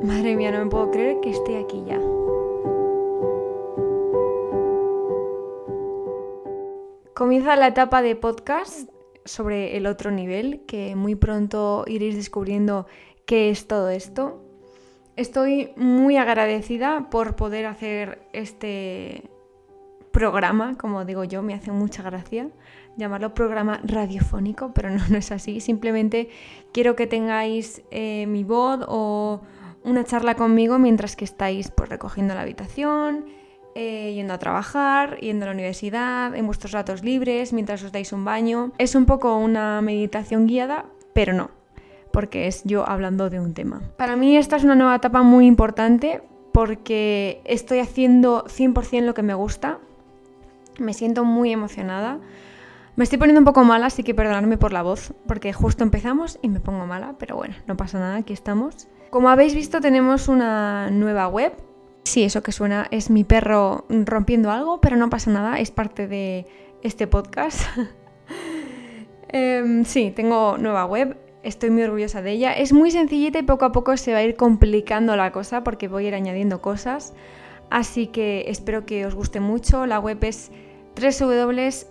Madre mía, no me puedo creer que esté aquí ya. Comienza la etapa de podcast sobre el otro nivel, que muy pronto iréis descubriendo qué es todo esto. Estoy muy agradecida por poder hacer este programa, como digo yo, me hace mucha gracia llamarlo programa radiofónico, pero no, es así. Simplemente quiero que tengáis eh, mi voz o una charla conmigo mientras que estáis pues, recogiendo la habitación, eh, yendo a trabajar, yendo a la universidad, en vuestros ratos libres, mientras os dais un baño. Es un poco una meditación guiada, pero no, porque es yo hablando de un tema. Para mí esta es una nueva etapa muy importante porque estoy haciendo 100% lo que me gusta. Me siento muy emocionada. Me estoy poniendo un poco mala, así que perdonadme por la voz, porque justo empezamos y me pongo mala, pero bueno, no pasa nada, aquí estamos. Como habéis visto, tenemos una nueva web. Sí, eso que suena es mi perro rompiendo algo, pero no pasa nada, es parte de este podcast. Em, sí, tengo nueva web, estoy muy orgullosa de ella. Es muy sencillita y poco a poco se va a ir complicando la cosa porque voy a ir añadiendo cosas. Así que espero que os guste mucho. La web es www.mkdp.com,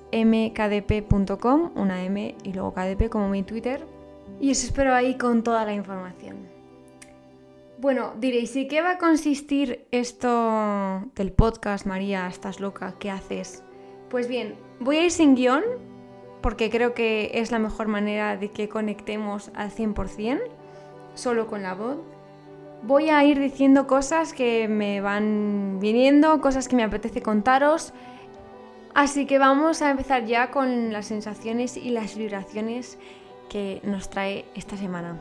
una M y luego KDP como mi Twitter. Y os espero ahí con toda la información. Bueno, diréis, ¿y qué va a consistir esto del podcast, María? ¿Estás loca? ¿Qué haces? Pues bien, voy a ir sin guion, porque creo que es la mejor manera de que conectemos al 100%, solo con la voz. Voy a ir diciendo cosas que me van viniendo, cosas que me apetece contaros Así que vamos a empezar ya con las sensaciones y las vibraciones que nos trae esta semana.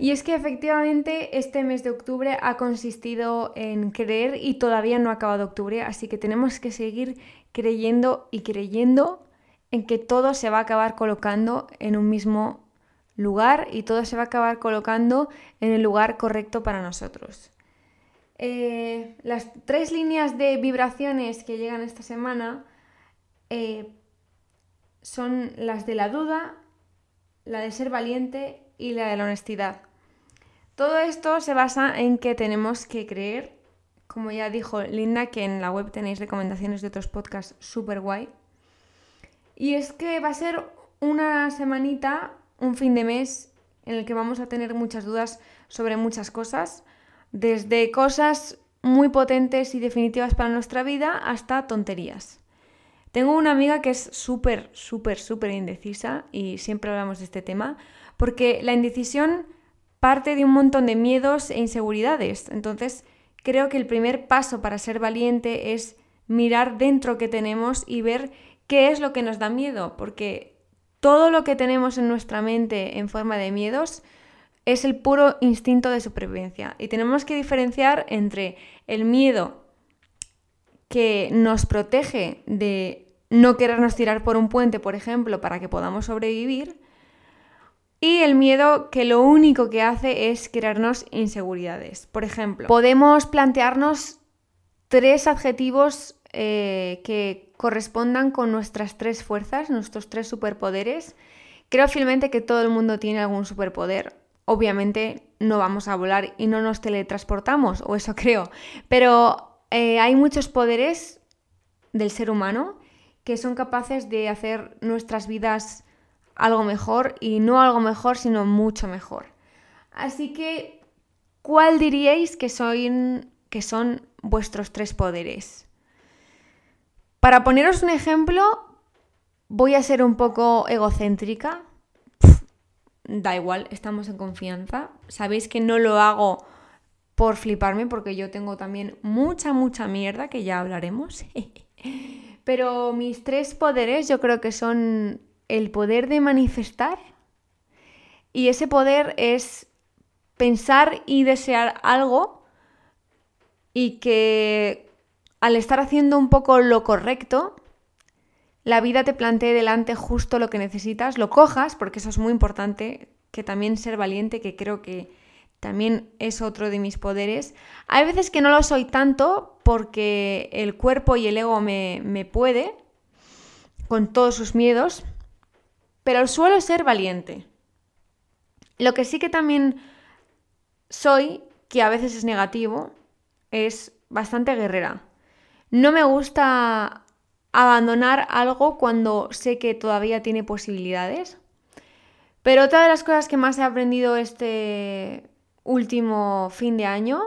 Y es que efectivamente este mes de octubre ha consistido en creer y todavía no ha acabado octubre, así que tenemos que seguir creyendo y creyendo en que todo se va a acabar colocando en un mismo lugar y todo se va a acabar colocando en el lugar correcto para nosotros. Eh, las tres líneas de vibraciones que llegan esta semana eh, son las de la duda, la de ser valiente y la de la honestidad. Todo esto se basa en que tenemos que creer, como ya dijo Linda, que en la web tenéis recomendaciones de otros podcasts súper guay. Y es que va a ser una semanita, un fin de mes, en el que vamos a tener muchas dudas sobre muchas cosas desde cosas muy potentes y definitivas para nuestra vida hasta tonterías. Tengo una amiga que es súper, súper, súper indecisa y siempre hablamos de este tema, porque la indecisión parte de un montón de miedos e inseguridades. Entonces, creo que el primer paso para ser valiente es mirar dentro que tenemos y ver qué es lo que nos da miedo, porque todo lo que tenemos en nuestra mente en forma de miedos es el puro instinto de supervivencia. Y tenemos que diferenciar entre el miedo que nos protege de no querernos tirar por un puente, por ejemplo, para que podamos sobrevivir, y el miedo que lo único que hace es crearnos inseguridades. Por ejemplo, podemos plantearnos tres adjetivos eh, que correspondan con nuestras tres fuerzas, nuestros tres superpoderes. Creo fielmente que todo el mundo tiene algún superpoder obviamente no vamos a volar y no nos teletransportamos, o eso creo. Pero eh, hay muchos poderes del ser humano que son capaces de hacer nuestras vidas algo mejor y no algo mejor, sino mucho mejor. Así que, ¿cuál diríais que son, que son vuestros tres poderes? Para poneros un ejemplo, voy a ser un poco egocéntrica, da igual, estamos en confianza. Sabéis que no lo hago por fliparme porque yo tengo también mucha, mucha mierda que ya hablaremos. Pero mis tres poderes yo creo que son el poder de manifestar y ese poder es pensar y desear algo y que al estar haciendo un poco lo correcto, la vida te plantee delante justo lo que necesitas, lo cojas, porque eso es muy importante, que también ser valiente, que creo que también es otro de mis poderes. Hay veces que no lo soy tanto porque el cuerpo y el ego me, me puede, con todos sus miedos, pero suelo ser valiente. Lo que sí que también soy, que a veces es negativo, es bastante guerrera. No me gusta abandonar algo cuando sé que todavía tiene posibilidades. Pero otra de las cosas que más he aprendido este último fin de año,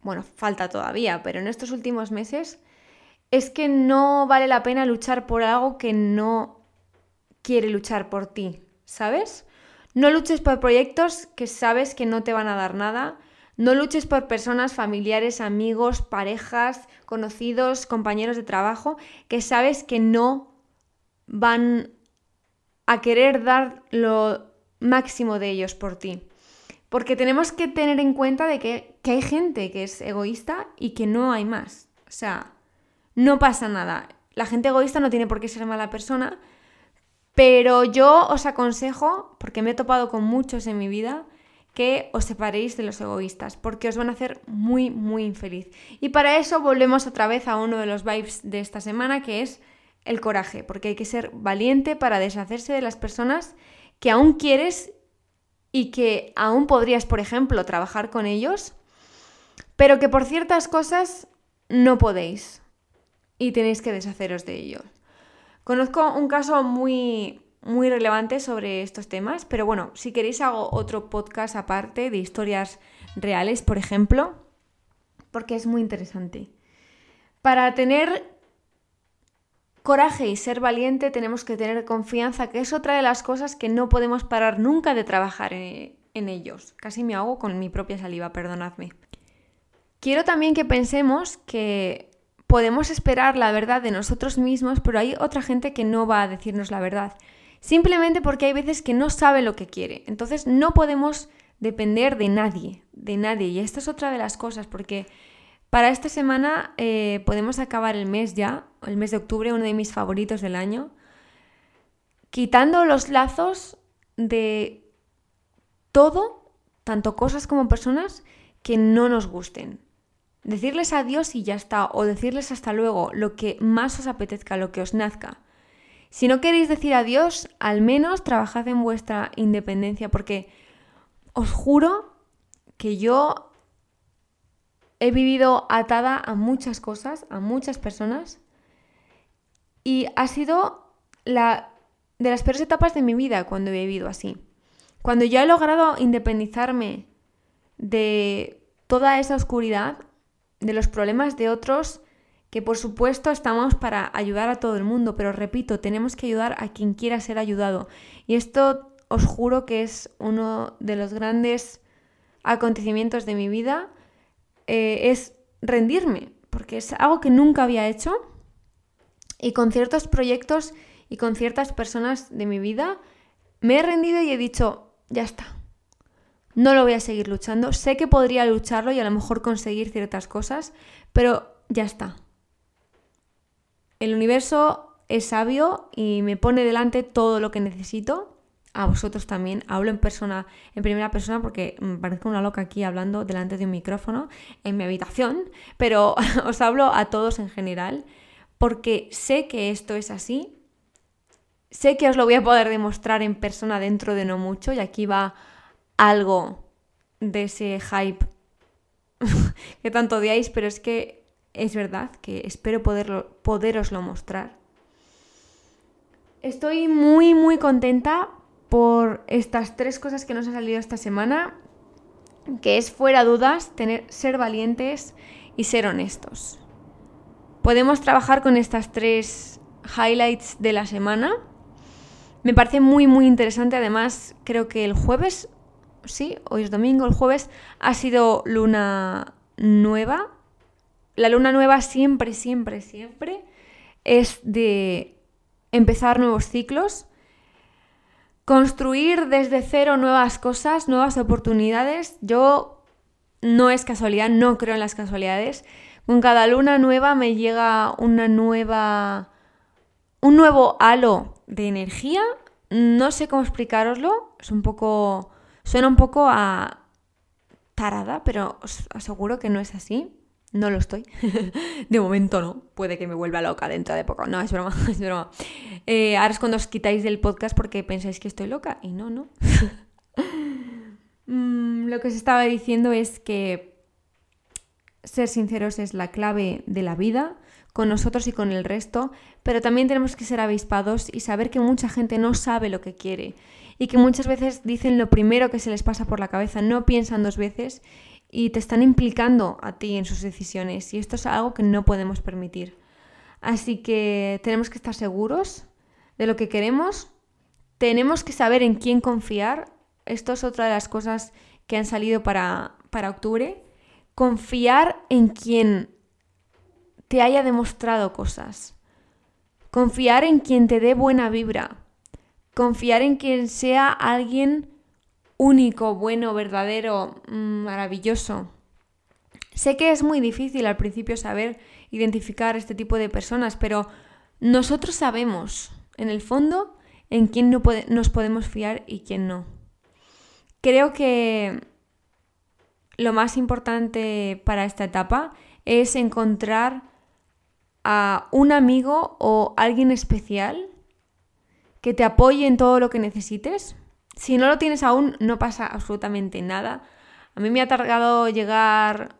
bueno, falta todavía, pero en estos últimos meses, es que no vale la pena luchar por algo que no quiere luchar por ti, ¿sabes? No luches por proyectos que sabes que no te van a dar nada. No luches por personas, familiares, amigos, parejas, conocidos, compañeros de trabajo, que sabes que no van a querer dar lo máximo de ellos por ti. Porque tenemos que tener en cuenta de que, que hay gente que es egoísta y que no hay más. O sea, no pasa nada. La gente egoísta no tiene por qué ser mala persona, pero yo os aconsejo, porque me he topado con muchos en mi vida, que os separéis de los egoístas, porque os van a hacer muy, muy infeliz. Y para eso volvemos otra vez a uno de los vibes de esta semana, que es el coraje, porque hay que ser valiente para deshacerse de las personas que aún quieres y que aún podrías, por ejemplo, trabajar con ellos, pero que por ciertas cosas no podéis y tenéis que deshaceros de ellos. Conozco un caso muy, muy relevante sobre estos temas, pero bueno, si queréis hago otro podcast aparte de historias reales, por ejemplo, porque es muy interesante. Para tener coraje y ser valiente tenemos que tener confianza, que es otra de las cosas que no podemos parar nunca de trabajar en, en ellos. Casi me hago con mi propia saliva, perdonadme. Quiero también que pensemos que podemos esperar la verdad de nosotros mismos, pero hay otra gente que no va a decirnos la verdad. Simplemente porque hay veces que no sabe lo que quiere. Entonces no podemos depender de nadie, de nadie. Y esta es otra de las cosas, porque para esta semana eh, podemos acabar el mes ya, el mes de octubre, uno de mis favoritos del año, quitando los lazos de todo, tanto cosas como personas, que no nos gusten. Decirles adiós y ya está, o decirles hasta luego, lo que más os apetezca, lo que os nazca. Si no queréis decir adiós, al menos trabajad en vuestra independencia, porque os juro que yo he vivido atada a muchas cosas, a muchas personas, y ha sido la de las peores etapas de mi vida cuando he vivido así. Cuando ya he logrado independizarme de toda esa oscuridad, de los problemas de otros, que por supuesto estamos para ayudar a todo el mundo, pero repito, tenemos que ayudar a quien quiera ser ayudado. Y esto os juro que es uno de los grandes acontecimientos de mi vida, eh, es rendirme, porque es algo que nunca había hecho y con ciertos proyectos y con ciertas personas de mi vida me he rendido y he dicho, ya está. No lo voy a seguir luchando. Sé que podría lucharlo y a lo mejor conseguir ciertas cosas, pero ya está. El universo es sabio y me pone delante todo lo que necesito. A vosotros también. Hablo en persona, en primera persona, porque me parezco una loca aquí hablando delante de un micrófono en mi habitación, pero os hablo a todos en general, porque sé que esto es así. Sé que os lo voy a poder demostrar en persona dentro de no mucho, y aquí va algo de ese hype que tanto odiáis, pero es que es verdad que espero poderlo, poderoslo mostrar. Estoy muy, muy contenta por estas tres cosas que nos han salido esta semana, que es fuera dudas, tener, ser valientes y ser honestos. Podemos trabajar con estas tres highlights de la semana. Me parece muy, muy interesante. Además, creo que el jueves, sí, hoy es domingo, el jueves ha sido luna nueva la luna nueva siempre, siempre, siempre es de empezar nuevos ciclos, construir desde cero nuevas cosas, nuevas oportunidades. Yo no es casualidad, no creo en las casualidades. Con cada luna nueva me llega una nueva un nuevo halo de energía. No sé cómo explicaroslo, es un poco suena un poco a tarada, pero os aseguro que no es así. No lo estoy. de momento no. Puede que me vuelva loca dentro de poco. No, es broma, es broma. Eh, ahora es cuando os quitáis del podcast porque pensáis que estoy loca. Y no, no. Mm, lo que os estaba diciendo es que ser sinceros es la clave de la vida, con nosotros y con el resto, pero también tenemos que ser avispados y saber que mucha gente no sabe lo que quiere y que muchas veces dicen lo primero que se les pasa por la cabeza, no piensan dos veces y te están implicando a ti en sus decisiones y esto es algo que no podemos permitir. Así que tenemos que estar seguros de lo que queremos, tenemos que saber en quién confiar, esto es otra de las cosas que han salido para, para octubre, confiar en quien te haya demostrado cosas. Confiar en quien te dé buena vibra. Confiar en quien sea alguien único, bueno, verdadero, mm, maravilloso. Sé que es muy difícil al principio saber identificar este tipo de personas, pero nosotros sabemos, en el fondo, en quién no nos podemos fiar y quién no. Creo que lo más importante para esta etapa es encontrar a un amigo o alguien especial que te apoye en todo lo que necesites. Si no lo tienes aún, no pasa absolutamente nada. A mí me ha tardado llegar.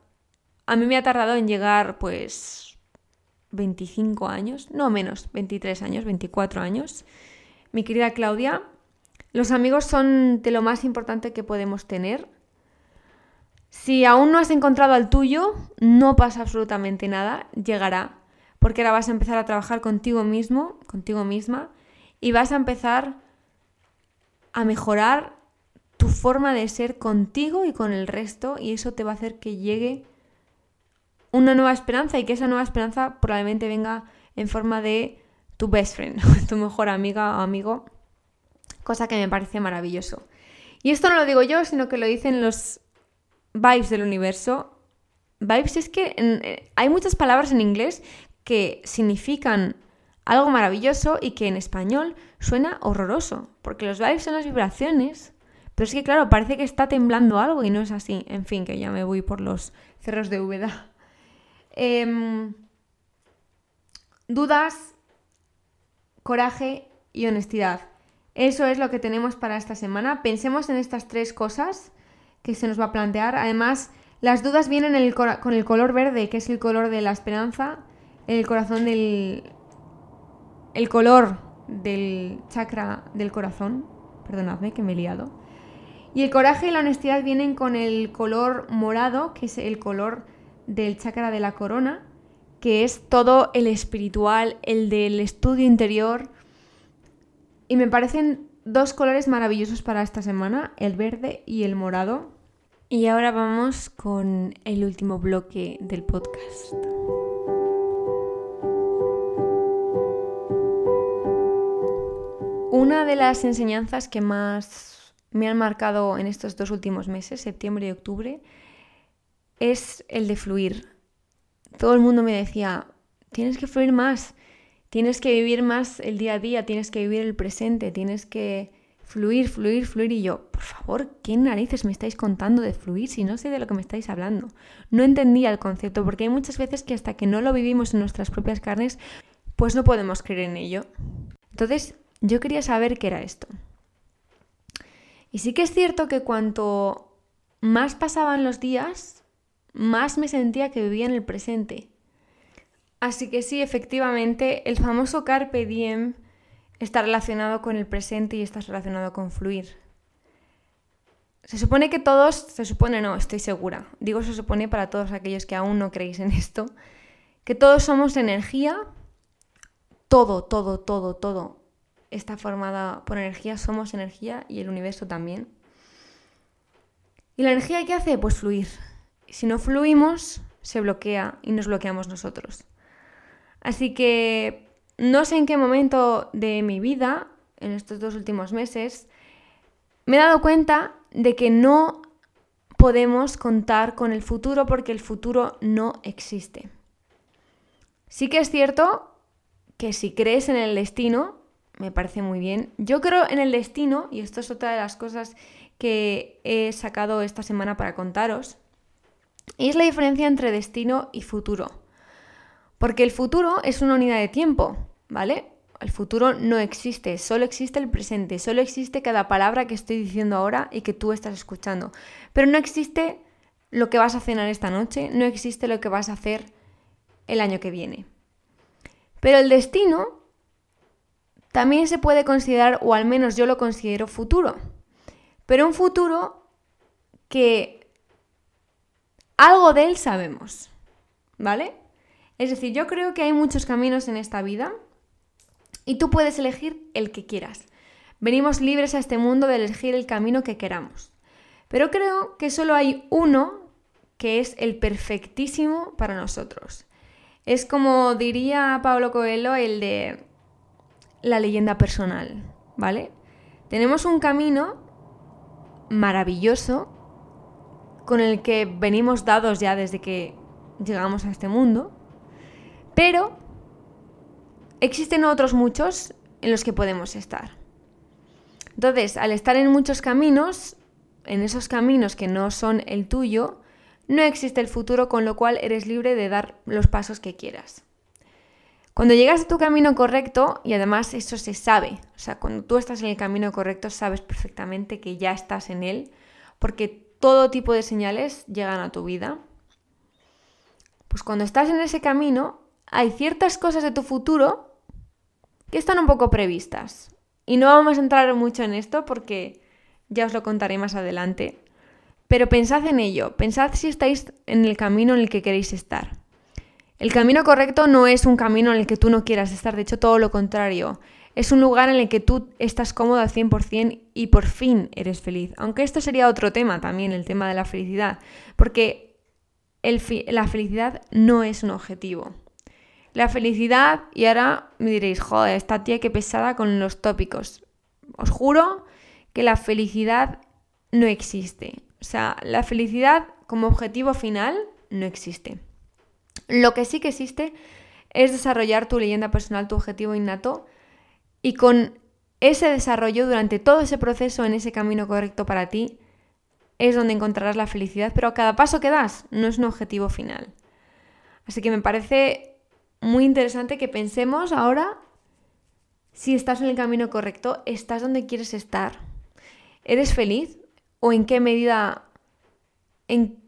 A mí me ha tardado en llegar, pues. 25 años, no menos, 23 años, 24 años. Mi querida Claudia, los amigos son de lo más importante que podemos tener. Si aún no has encontrado al tuyo, no pasa absolutamente nada, llegará porque ahora vas a empezar a trabajar contigo mismo, contigo misma, y vas a empezar a mejorar tu forma de ser contigo y con el resto, y eso te va a hacer que llegue una nueva esperanza y que esa nueva esperanza probablemente venga en forma de tu best friend, tu mejor amiga o amigo, cosa que me parece maravilloso. Y esto no lo digo yo, sino que lo dicen los vibes del universo. Vibes es que eh, hay muchas palabras en inglés que significan algo maravilloso y que en español suena horroroso, porque los vibes son las vibraciones, pero es que claro, parece que está temblando algo y no es así. En fin, que ya me voy por los cerros de Úbeda. Em, dudas, coraje y honestidad. Eso es lo que tenemos para esta semana. Pensemos en estas tres cosas que se nos va a plantear. Además, las dudas vienen con el color verde, que es el color de la esperanza, el corazón del... el color del chakra del corazón, perdonadme que me he liado. Y el coraje y la honestidad vienen con el color morado, que es el color del chakra de la corona, que es todo el espiritual, el del estudio interior. Y me parecen dos colores maravillosos para esta semana, el verde y el morado. Y ahora vamos con el último bloque del podcast. Una de las enseñanzas que más me han marcado en estos dos últimos meses, septiembre y octubre, es el de fluir. Todo el mundo me decía, tienes que fluir más, tienes que vivir más el día a día, tienes que vivir el presente, tienes que fluir, fluir, fluir. Y yo, por favor, ¿qué narices me estáis contando de fluir si no sé de lo que me estáis hablando? No entendía el concepto porque hay muchas veces que hasta que no lo vivimos en nuestras propias carnes, pues no podemos creer en ello. Entonces, yo quería saber qué era esto. Y sí que es cierto que cuanto más pasaban los días, más me sentía que vivía en el presente. Así que sí, efectivamente, el famoso carpe diem está relacionado con el presente y está relacionado con fluir. Se supone que todos, se supone no, estoy segura, digo se supone para todos aquellos que aún no creéis en esto, que todos somos energía, todo, todo, todo, todo está formada por energía, somos energía y el universo también. ¿Y la energía qué hace? Pues fluir. Si no fluimos, se bloquea y nos bloqueamos nosotros. Así que no sé en qué momento de mi vida, en estos dos últimos meses, me he dado cuenta de que no podemos contar con el futuro porque el futuro no existe. Sí que es cierto que si crees en el destino, me parece muy bien. Yo creo en el destino, y esto es otra de las cosas que he sacado esta semana para contaros, es la diferencia entre destino y futuro. Porque el futuro es una unidad de tiempo, ¿vale? El futuro no existe, solo existe el presente, solo existe cada palabra que estoy diciendo ahora y que tú estás escuchando. Pero no existe lo que vas a cenar esta noche, no existe lo que vas a hacer el año que viene. Pero el destino también se puede considerar, o al menos yo lo considero, futuro. Pero un futuro que algo de él sabemos, ¿vale? Es decir, yo creo que hay muchos caminos en esta vida y tú puedes elegir el que quieras. Venimos libres a este mundo de elegir el camino que queramos. Pero creo que solo hay uno que es el perfectísimo para nosotros. Es como diría Pablo Coelho, el de la leyenda personal, ¿vale? Tenemos un camino maravilloso con el que venimos dados ya desde que llegamos a este mundo, pero existen otros muchos en los que podemos estar. Entonces, al estar en muchos caminos, en esos caminos que no son el tuyo, no existe el futuro, con lo cual eres libre de dar los pasos que quieras. Cuando llegas a tu camino correcto, y además eso se sabe, o sea, cuando tú estás en el camino correcto sabes perfectamente que ya estás en él, porque todo tipo de señales llegan a tu vida. Pues cuando estás en ese camino, hay ciertas cosas de tu futuro que están un poco previstas. Y no vamos a entrar mucho en esto porque ya os lo contaré más adelante. Pero pensad en ello, pensad si estáis en el camino en el que queréis estar. El camino correcto no es un camino en el que tú no quieras estar, de hecho todo lo contrario. Es un lugar en el que tú estás cómodo al 100% y por fin eres feliz. Aunque esto sería otro tema también, el tema de la felicidad. Porque la felicidad no es un objetivo. La felicidad, y ahora me diréis, joder, esta tía qué pesada con los tópicos. Os juro que la felicidad no existe. O sea, la felicidad como objetivo final no existe. Lo que sí que existe es desarrollar tu leyenda personal, tu objetivo innato, y con ese desarrollo durante todo ese proceso, en ese camino correcto para ti, es donde encontrarás la felicidad, pero cada paso que das no es un objetivo final. Así que me parece muy interesante que pensemos ahora si estás en el camino correcto, estás donde quieres estar, eres feliz, o en qué medida, en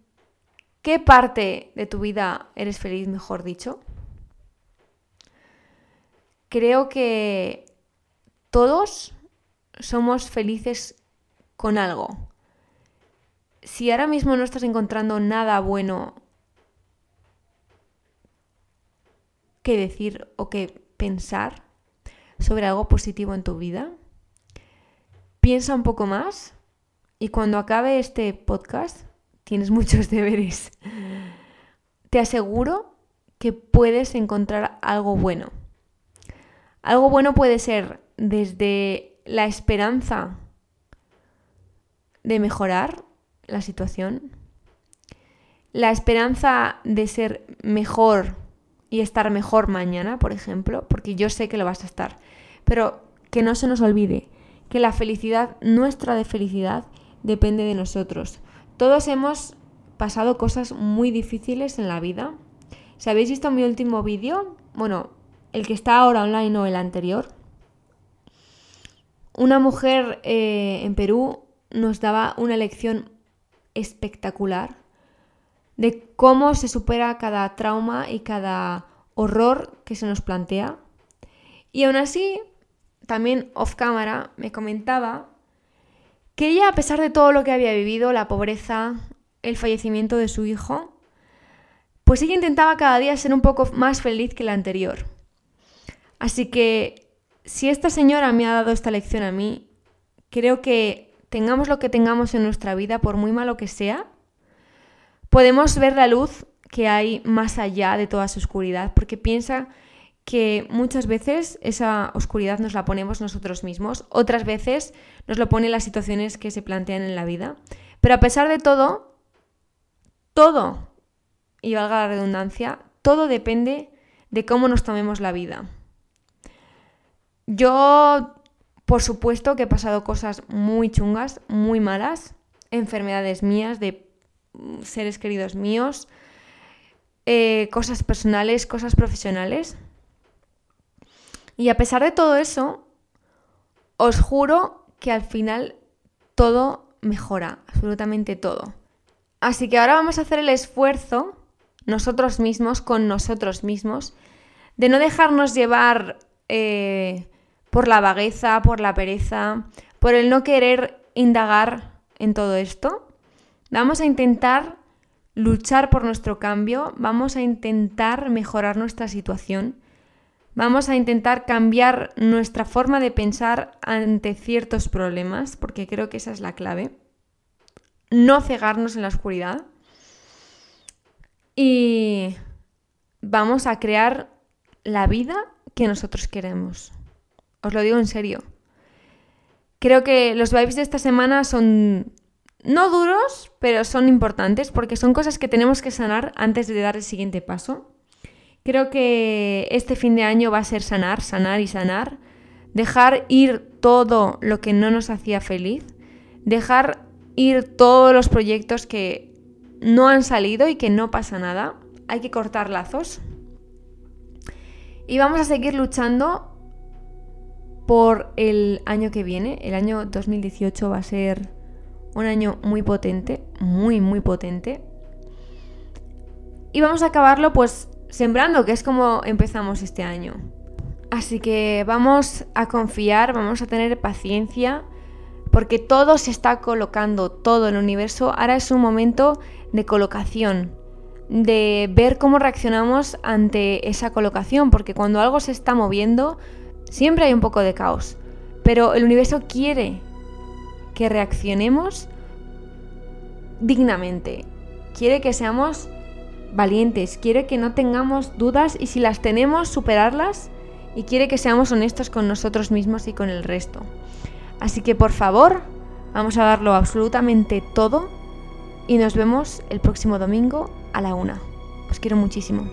qué parte de tu vida eres feliz, mejor dicho. Creo que todos somos felices con algo. Si ahora mismo no estás encontrando nada bueno que decir o que pensar sobre algo positivo en tu vida, piensa un poco más y cuando acabe este podcast, tienes muchos deberes. Te aseguro que puedes encontrar algo bueno. Algo bueno puede ser desde la esperanza de mejorar la situación, la esperanza de ser mejor y estar mejor mañana, por ejemplo, porque yo sé que lo vas a estar, pero que no se nos olvide que la felicidad, nuestra de felicidad, depende de nosotros. Todos hemos pasado cosas muy difíciles en la vida. Si habéis visto mi último vídeo, bueno, el que está ahora online o el anterior, una mujer eh, en Perú nos daba una lección espectacular de cómo se supera cada trauma y cada horror que se nos plantea. Y aún así, también off cámara, me comentaba que ella, a pesar de todo lo que había vivido, la pobreza, el fallecimiento de su hijo, pues ella intentaba cada día ser un poco más feliz que la anterior. Así que si esta señora me ha dado esta lección a mí, creo que tengamos lo que tengamos en nuestra vida, por muy malo que sea, podemos ver la luz que hay más allá de toda esa oscuridad, porque piensa que muchas veces esa oscuridad nos la ponemos nosotros mismos, otras veces nos lo ponen las situaciones que se plantean en la vida. Pero a pesar de todo, todo, y valga la redundancia, todo depende de cómo nos tomemos la vida. Yo, por supuesto que he pasado cosas muy chungas, muy malas, enfermedades mías, de seres queridos míos, eh, cosas personales, cosas profesionales. Y a pesar de todo eso, os juro que al final todo mejora, absolutamente todo. Así que ahora vamos a hacer el esfuerzo, nosotros mismos, con nosotros mismos, de no dejarnos llevar eh, por la vagueza, por la pereza, por el no querer indagar en todo esto. Vamos a intentar luchar por nuestro cambio, vamos a intentar mejorar nuestra situación, vamos a intentar cambiar nuestra forma de pensar ante ciertos problemas, porque creo que esa es la clave. No cegarnos en la oscuridad. Y vamos a crear la vida que nosotros queremos. Os lo digo en serio. Creo que los vibes de esta semana son no duros, pero son importantes porque son cosas que tenemos que sanar antes de dar el siguiente paso. Creo que este fin de año va a ser sanar, sanar y sanar. Dejar ir todo lo que no nos hacía feliz. Dejar ir todos los proyectos que no han salido y que no pasa nada. Hay que cortar lazos. Y vamos a seguir luchando por el año que viene. El año 2018 va a ser un año muy potente, muy, muy potente. Y vamos a acabarlo pues sembrando, que es como empezamos este año. Así que vamos a confiar, vamos a tener paciencia, porque todo se está colocando, todo el universo. Ahora es un momento de colocación, de ver cómo reaccionamos ante esa colocación, porque cuando algo se está moviendo, siempre hay un poco de caos. Pero el universo quiere que reaccionemos dignamente. Quiere que seamos valientes, quiere que no tengamos dudas y si las tenemos, superarlas y quiere que seamos honestos con nosotros mismos y con el resto. Así que por favor, vamos a darlo absolutamente todo y nos vemos el próximo domingo a la una. Os quiero muchísimo.